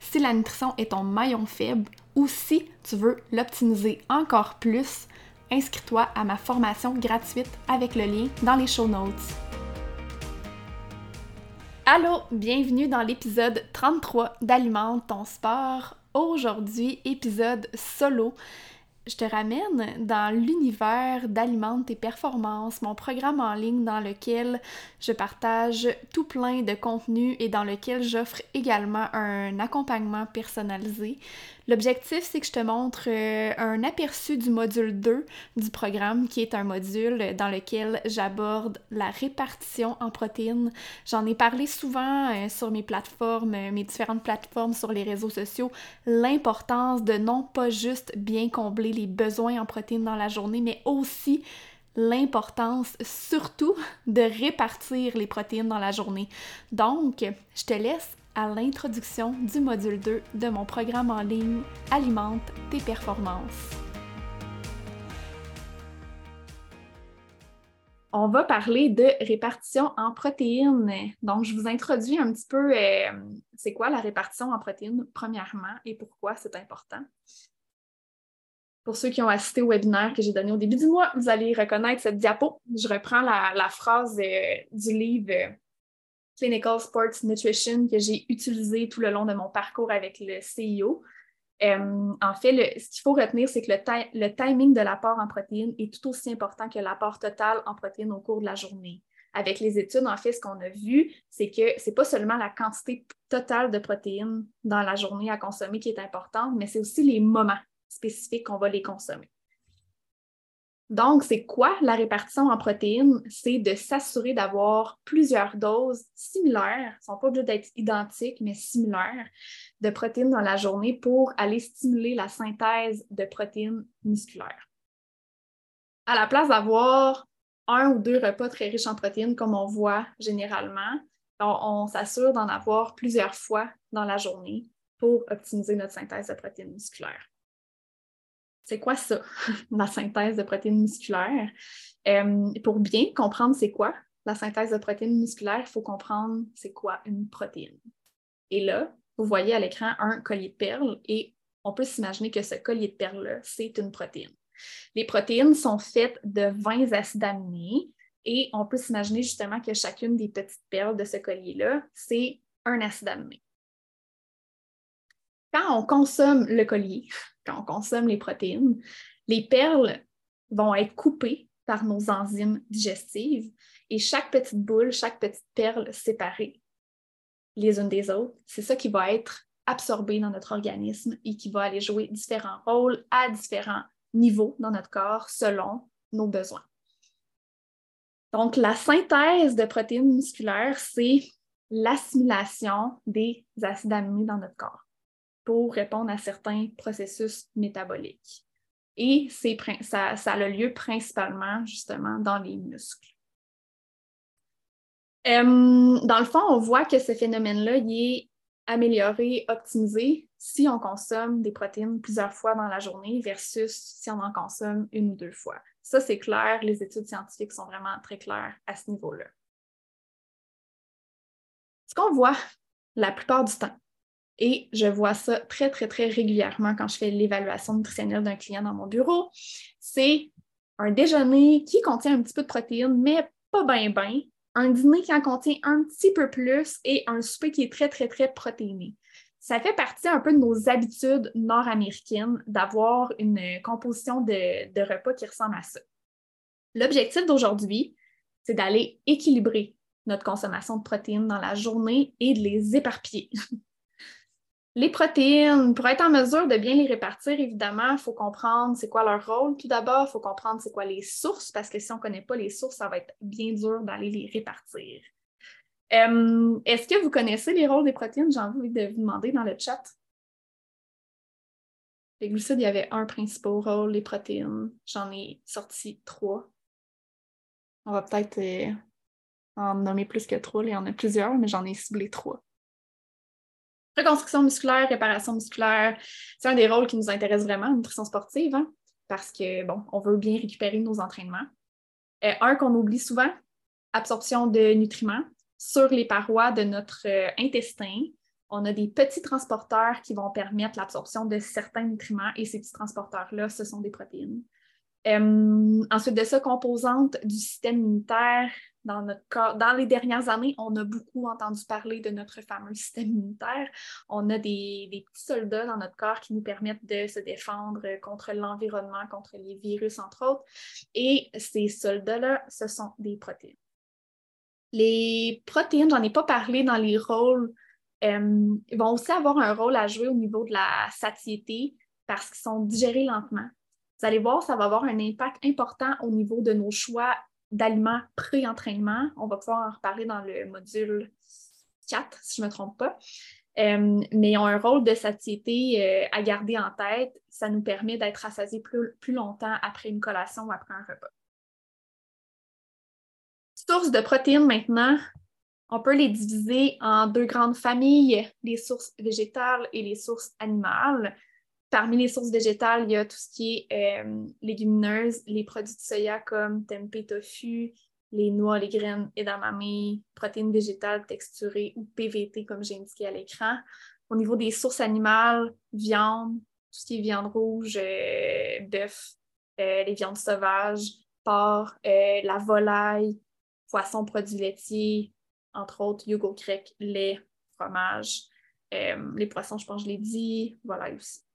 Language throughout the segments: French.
si la nutrition est ton maillon faible ou si tu veux l'optimiser encore plus, inscris-toi à ma formation gratuite avec le lien dans les show notes. Allô, bienvenue dans l'épisode 33 d'Alimente ton sport. Aujourd'hui, épisode solo je te ramène dans l'univers d'Alimente tes performances, mon programme en ligne dans lequel je partage tout plein de contenu et dans lequel j'offre également un accompagnement personnalisé. L'objectif, c'est que je te montre euh, un aperçu du module 2 du programme, qui est un module dans lequel j'aborde la répartition en protéines. J'en ai parlé souvent euh, sur mes plateformes, euh, mes différentes plateformes sur les réseaux sociaux, l'importance de non pas juste bien combler les besoins en protéines dans la journée, mais aussi l'importance surtout de répartir les protéines dans la journée. Donc, je te laisse à l'introduction du module 2 de mon programme en ligne Alimente tes performances. On va parler de répartition en protéines. Donc, je vous introduis un petit peu euh, c'est quoi la répartition en protéines, premièrement, et pourquoi c'est important. Pour ceux qui ont assisté au webinaire que j'ai donné au début du mois, vous allez reconnaître cette diapo. Je reprends la, phrase euh, du livre Clinical Sports Nutrition que j'ai utilisé tout le long de mon parcours avec le CIO. Euh, en fait, ce qu'il faut retenir, c'est que le, timing de l'apport en protéines est tout aussi important que l'apport total en protéines au cours de la journée. Avec les études, en fait, ce qu'on a vu, c'est que ce n'est pas seulement la quantité totale de protéines dans la journée à consommer qui est importante, mais c'est aussi les moments spécifiques qu'on va les consommer. Donc, c'est quoi la répartition en protéines? C'est de s'assurer d'avoir plusieurs doses similaires, ne sont pas obligées d'être identiques, mais similaires, de protéines dans la journée pour aller stimuler la synthèse de protéines musculaires. À la place d'avoir un ou deux repas très riches en protéines, comme on voit généralement, on, on s'assure d'en avoir plusieurs fois dans la journée pour optimiser notre synthèse de protéines musculaires. C'est quoi ça, la synthèse de protéines musculaires? Euh, pour bien comprendre c'est quoi la synthèse de protéines musculaires, il faut comprendre c'est quoi une protéine. Et là, vous voyez à l'écran un collier de perles et on peut s'imaginer que ce collier de perles-là, c'est une protéine. Les protéines sont faites de 20 acides aminés et on peut s'imaginer justement que chacune des petites perles de ce collier-là, c'est un acide aminé. Quand on consomme le collier, quand on consomme les protéines, les perles vont être coupées par nos enzymes digestives et chaque petite boule, chaque petite perle séparée les unes des autres, c'est ça qui va être absorbé dans notre organisme et qui va aller jouer différents rôles à différents niveaux dans notre corps selon nos besoins. Donc, la synthèse de protéines musculaires, c'est l'assimilation des acides aminés dans notre corps pour répondre à certains processus métaboliques. Et ça, ça a lieu principalement justement dans les muscles. Euh, dans le fond, on voit que ce phénomène-là est amélioré, optimisé si on consomme des protéines plusieurs fois dans la journée versus si on en consomme une ou deux fois. Ça, c'est clair, les études scientifiques sont vraiment très claires à ce niveau-là. Ce qu'on voit la plupart du temps, et je vois ça très, très, très régulièrement quand je fais l'évaluation nutritionnelle d'un client dans mon bureau, c'est un déjeuner qui contient un petit peu de protéines, mais pas bien, bien, un dîner qui en contient un petit peu plus et un souper qui est très, très, très protéiné. Ça fait partie un peu de nos habitudes nord-américaines d'avoir une composition de, de repas qui ressemble à ça. L'objectif d'aujourd'hui, c'est d'aller équilibrer notre consommation de protéines dans la journée et de les éparpiller. Les protéines, pour être en mesure de bien les répartir, évidemment, il faut comprendre c'est quoi leur rôle. Tout d'abord, il faut comprendre c'est quoi les sources, parce que si on ne connaît pas les sources, ça va être bien dur d'aller les répartir. Euh, est-ce que vous connaissez les rôles des protéines? J'ai envie de vous demander dans le chat. Les glucides, il y avait un principal rôle, les protéines. J'en ai sorti trois. On va peut-être euh, en nommer plus que trois. Il y en a plusieurs, mais j'en ai ciblé trois. Reconstruction musculaire, réparation musculaire, c'est un des rôles qui nous intéresse vraiment, nutrition sportive, hein, parce que, bon, on veut bien récupérer nos entraînements. Euh, un qu'on oublie souvent, absorption de nutriments sur les parois de notre euh, intestin. On a des petits transporteurs qui vont permettre l'absorption de certains nutriments et ces petits transporteurs-là, ce sont des protéines. Euh, ensuite de ça, composante du système immunitaire, dans notre corps. Dans les dernières années, on a beaucoup entendu parler de notre fameux système immunitaire. On a des, petits soldats dans notre corps qui nous permettent de se défendre contre l'environnement, contre les virus, entre autres. Et ces soldats-là, ce sont des protéines. Les protéines, j'en ai pas parlé dans les rôles, euh, vont aussi avoir un rôle à jouer au niveau de la satiété parce qu'ils sont digérés lentement. Vous allez voir, ça va avoir un impact important au niveau de nos choix d'aliments pré-entraînement. On va pouvoir en reparler dans le module 4, si je ne me trompe pas. Euh, mais ils ont un rôle de satiété euh, à garder en tête. Ça nous permet d'être rassasiés plus, plus longtemps après une collation ou après un repas. Sources de protéines maintenant, on peut les diviser en deux grandes familles, les sources végétales et les sources animales. Parmi les sources végétales, il y a tout ce qui est euh, légumineuses, les produits de soya comme tempeh tofu, les noix, les graines, edamame, protéines végétales texturées ou PVT, comme j'ai indiqué à l'écran. Au niveau des sources animales, viande, tout ce qui est viande rouge, euh, bœuf, euh, les viandes sauvages, porc, la volaille, poisson, produits laitiers, entre autres, yogourt grec, lait, fromage. les poissons, je pense que je l'ai dit, volaille aussi.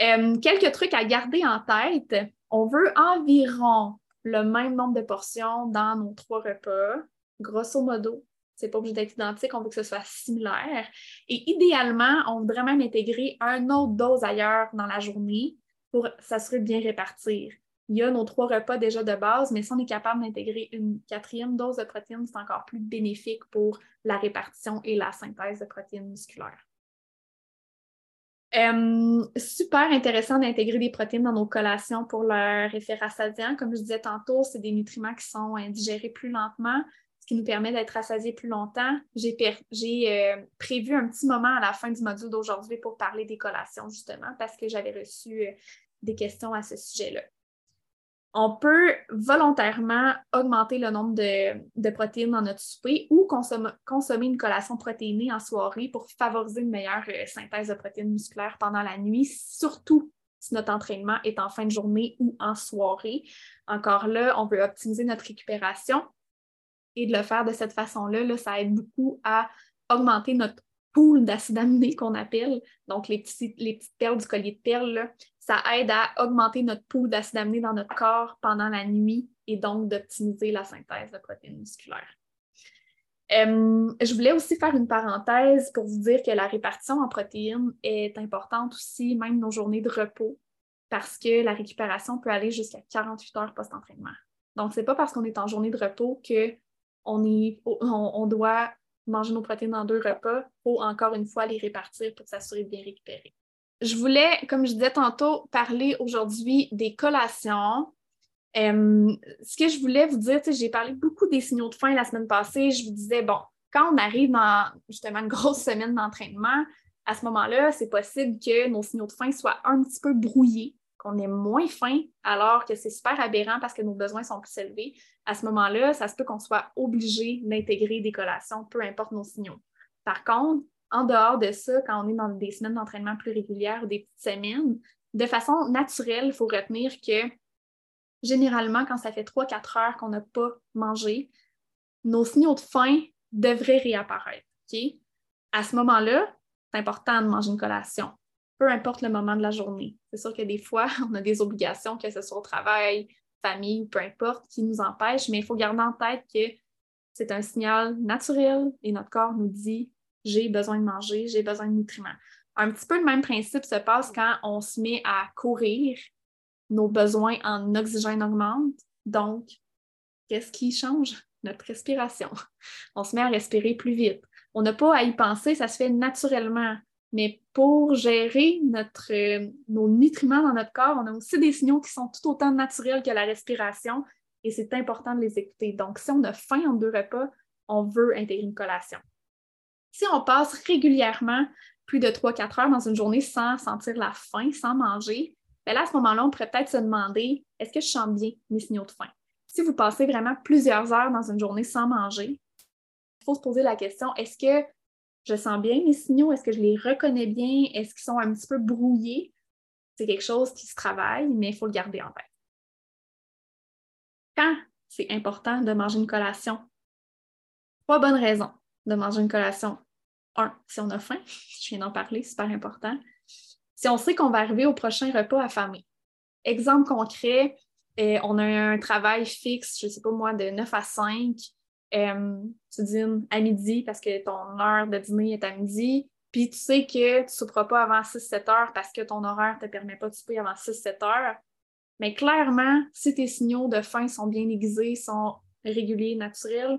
Euh, quelques trucs à garder en tête. On veut environ le même nombre de portions dans nos trois repas, grosso modo. C'est pas obligé d'être identique, on veut que ce soit similaire. Et idéalement, on voudrait même intégrer un autre dose ailleurs dans la journée pour s'assurer de bien répartir. Il y a nos trois repas déjà de base, mais si on est capable d'intégrer une quatrième dose de protéines, c'est encore plus bénéfique pour la répartition et la synthèse de protéines musculaires. Euh, super intéressant d'intégrer des protéines dans nos collations pour leur effet rassasiant. Comme je disais tantôt, c'est des nutriments qui sont digérés plus lentement, ce qui nous permet d'être rassasiés plus longtemps. J'ai euh, prévu un petit moment à la fin du module d'aujourd'hui pour parler des collations, justement, parce que j'avais reçu euh, des questions à ce sujet-là on peut volontairement augmenter le nombre de, protéines dans notre souper ou consommer une collation protéinée en soirée pour favoriser une meilleure euh, synthèse de protéines musculaires pendant la nuit, surtout si notre entraînement est en fin de journée ou en soirée. Encore là, on veut optimiser notre récupération et de le faire de cette façon-là, là, ça aide beaucoup à augmenter notre pool d'acide aminé qu'on appelle, donc les petites perles du collier de perles, ça aide à augmenter notre pool d'acide aminé dans notre corps pendant la nuit et donc d'optimiser la synthèse de protéines musculaires. Euh, je voulais aussi faire une parenthèse pour vous dire que la répartition en protéines est importante aussi, même nos journées de repos, parce que la récupération peut aller jusqu'à 48 heures post-entraînement. Donc, ce n'est pas parce qu'on est en journée de repos qu'on on doit manger nos protéines en deux repas. Faut encore une fois les répartir pour s'assurer de bien récupérer. Je voulais, comme je disais tantôt, parler aujourd'hui des collations. Ce que je voulais vous dire, j'ai parlé beaucoup des signaux de faim la semaine passée. Je vous disais, bon, quand on arrive dans justement une grosse semaine d'entraînement, à ce moment-là, c'est possible que nos signaux de faim soient un petit peu brouillés, qu'on ait moins faim, alors que c'est super aberrant parce que nos besoins sont plus élevés. À ce moment-là, ça se peut qu'on soit obligé d'intégrer des collations, peu importe nos signaux. Par contre, en dehors de ça, quand on est dans des semaines d'entraînement plus régulières ou des petites semaines, de façon naturelle, il faut retenir que généralement, quand ça fait 3-4 heures qu'on n'a pas mangé, nos signaux de faim devraient réapparaître. À ce moment-là, c'est important de manger une collation, peu importe le moment de la journée. C'est sûr que des fois, on a des obligations, que ce soit au travail, famille, peu importe, qui nous empêchent, mais il faut garder en tête que c'est un signal naturel et notre corps nous dit j'ai besoin de manger, j'ai besoin de nutriments. Un petit peu le même principe se passe quand on se met à courir, nos besoins en oxygène augmentent. Donc, qu'est-ce qui change? Notre respiration. On se met à respirer plus vite. On n'a pas à y penser, ça se fait naturellement. Mais pour gérer notre, nos nutriments dans notre corps, on a aussi des signaux qui sont tout autant naturels que la respiration et c'est important de les écouter. Donc, si on a faim en deux repas, on veut intégrer une collation. Si on passe régulièrement plus de 3-4 heures dans une journée sans sentir la faim, sans manger, bien là, à ce moment-là, on pourrait peut-être se demander est-ce que je sens bien mes signaux de faim? Si vous passez vraiment plusieurs heures dans une journée sans manger, il faut se poser la question est-ce que je sens bien mes signaux? Est-ce que je les reconnais bien? Est-ce qu'ils sont un petit peu brouillés? C'est quelque chose qui se travaille, mais il faut le garder en tête. Quand c'est important de manger une collation? Trois bonnes raisons de manger une collation. Un, si on a faim, je viens d'en parler, super important. Si on sait qu'on va arriver au prochain repas affamé. Exemple concret, euh, on a un travail fixe, je ne sais pas moi, de 9 à 5. Euh, tu dînes à midi parce que ton heure de dîner est à midi. Puis tu sais que tu ne souperas pas avant 6-7 heures parce que ton horaire ne te permet pas de souper avant 6-7 heures. Mais clairement, si tes signaux de faim sont bien aiguisés, sont réguliers, naturels,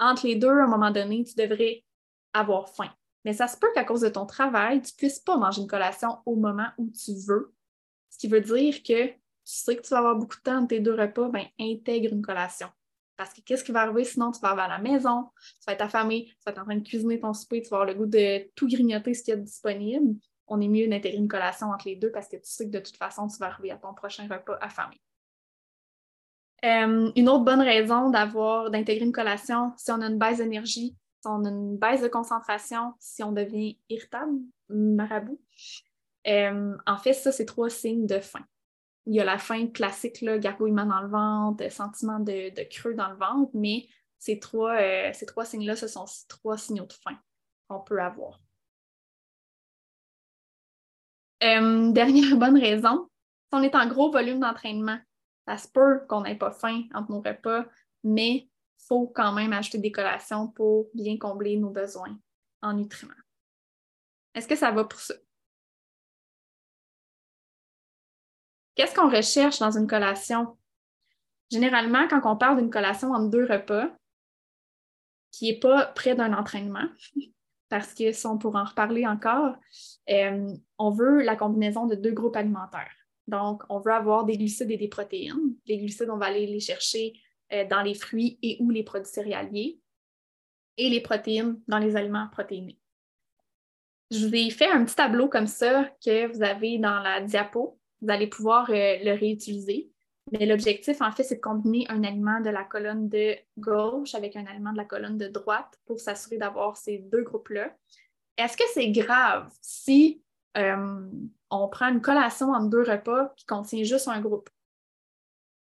entre les deux, à un moment donné, tu devrais avoir faim. Mais ça se peut qu'à cause de ton travail, tu ne puisses pas manger une collation au moment où tu veux. Ce qui veut dire que tu sais que tu vas avoir beaucoup de temps entre tes deux repas, ben, intègre une collation. Parce que qu'est-ce qui va arriver sinon? Tu vas arriver à la maison, tu vas être affamé, tu vas être en train de cuisiner ton souper, tu vas avoir le goût de tout grignoter ce qu'il y a disponible. On est mieux d'intégrer une collation entre les deux parce que tu sais que de toute façon, tu vas arriver à ton prochain repas affamé. Euh, une autre bonne raison d'avoir d'intégrer une collation, si on a une baisse d'énergie, si on a une baisse de concentration, si on devient irritable, marabout. Euh, en fait, ça, c'est trois signes de faim. Il y a la faim classique, là, gargouillement dans le ventre, sentiment de, creux dans le ventre, mais ces trois, euh, ces trois signes-là, ce sont trois signaux de faim qu'on peut avoir. dernière bonne raison, si on est en gros volume d'entraînement, ça se peut qu'on n'ait pas faim entre nos repas, mais il faut quand même acheter des collations pour bien combler nos besoins en nutriments. Est-ce que ça va pour ça? Qu'est-ce qu'on recherche dans une collation? Généralement, quand on parle d'une collation entre deux repas, qui n'est pas près d'un entraînement, parce que si on pourra en reparler encore, euh, on veut la combinaison de deux groupes alimentaires. Donc, on veut avoir des glucides et des protéines. Les glucides, on va aller les chercher euh, dans les fruits et ou les produits céréaliers. Et les protéines dans les aliments protéinés. Je vous ai fait un petit tableau comme ça que vous avez dans la diapo. Vous allez pouvoir euh, le réutiliser. Mais l'objectif, en fait, c'est de combiner un aliment de la colonne de gauche avec un aliment de la colonne de droite pour s'assurer d'avoir ces deux groupes-là. Est-ce que c'est grave si euh, on prend une collation entre deux repas qui contient juste un groupe?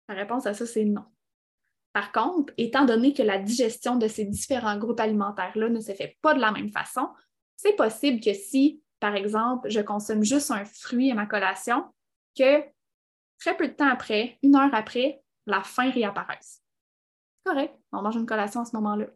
La réponse à ça, c'est non. Par contre, étant donné que la digestion de ces différents groupes alimentaires-là ne se fait pas de la même façon, c'est possible que si, par exemple, je consomme juste un fruit à ma collation, que très peu de temps après, une heure après, la faim réapparaisse. Correct, on mange une collation à ce moment-là.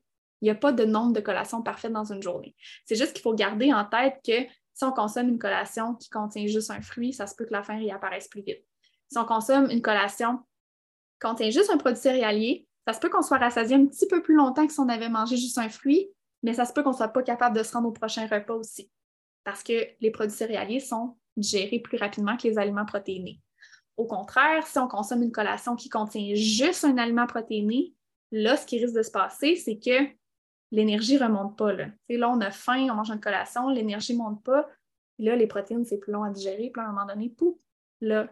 Il n'y a pas de nombre de collations parfaites dans une journée. C'est juste qu'il faut garder en tête que si on consomme une collation qui contient juste un fruit, ça se peut que la faim réapparaisse plus vite. Si on consomme une collation qui contient juste un produit céréalier, ça se peut qu'on soit rassasié un petit peu plus longtemps que si on avait mangé juste un fruit, mais ça se peut qu'on ne soit pas capable de se rendre au prochain repas aussi. Parce que les produits céréaliers sont digérés plus rapidement que les aliments protéinés. Au contraire, si on consomme une collation qui contient juste un aliment protéiné, là, ce qui risque de se passer, c'est que l'énergie ne remonte pas. Là. on a faim, on mange une collation, l'énergie ne monte pas. Là, les protéines, c'est plus long à digérer. Puis à un moment donné, pouf, là,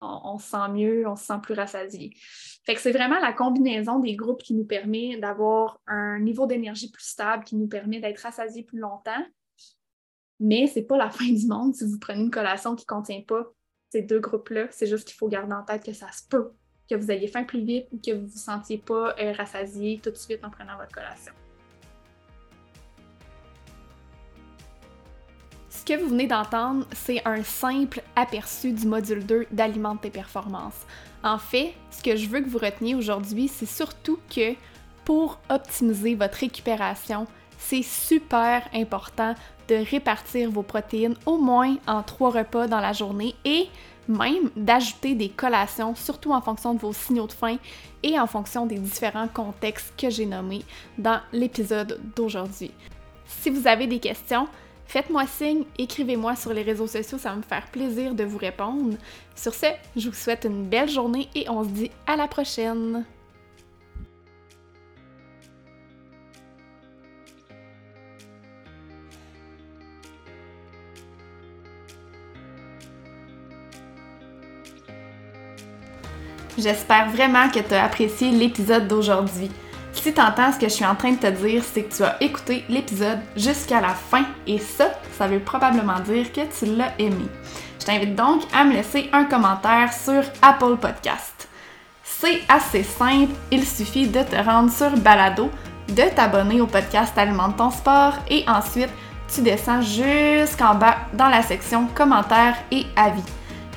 on, se sent mieux, on se sent plus rassasié. Fait que c'est vraiment la combinaison des groupes qui nous permet d'avoir un niveau d'énergie plus stable, qui nous permet d'être rassasié plus longtemps. Mais ce n'est pas la fin du monde si vous prenez une collation qui ne contient pas ces deux groupes-là. C'est juste qu'il faut garder en tête que ça se peut que vous ayez faim plus vite ou que vous ne vous sentiez pas euh, rassasié tout de suite en prenant votre collation. Ce que vous venez d'entendre, c'est un simple aperçu du module 2 d'Alimente tes performances. En fait, ce que je veux que vous reteniez aujourd'hui, c'est surtout que pour optimiser votre récupération, c'est super important de répartir vos protéines au moins en trois repas dans la journée et même d'ajouter des collations, surtout en fonction de vos signaux de faim et en fonction des différents contextes que j'ai nommés dans l'épisode d'aujourd'hui. Si vous avez des questions, Faites-moi signe, écrivez-moi sur les réseaux sociaux, ça va me faire plaisir de vous répondre. Sur ce, je vous souhaite une belle journée et on se dit à la prochaine. J'espère vraiment que tu as apprécié l'épisode d'aujourd'hui. Si tu entends ce que je suis en train de te dire, c'est que tu as écouté l'épisode jusqu'à la fin et ça, ça veut probablement dire que tu l'as aimé. Je t'invite donc à me laisser un commentaire sur Apple Podcast. C'est assez simple, il suffit de te rendre sur Balado, de t'abonner au podcast Alimente ton sport et ensuite tu descends jusqu'en bas dans la section commentaires et avis.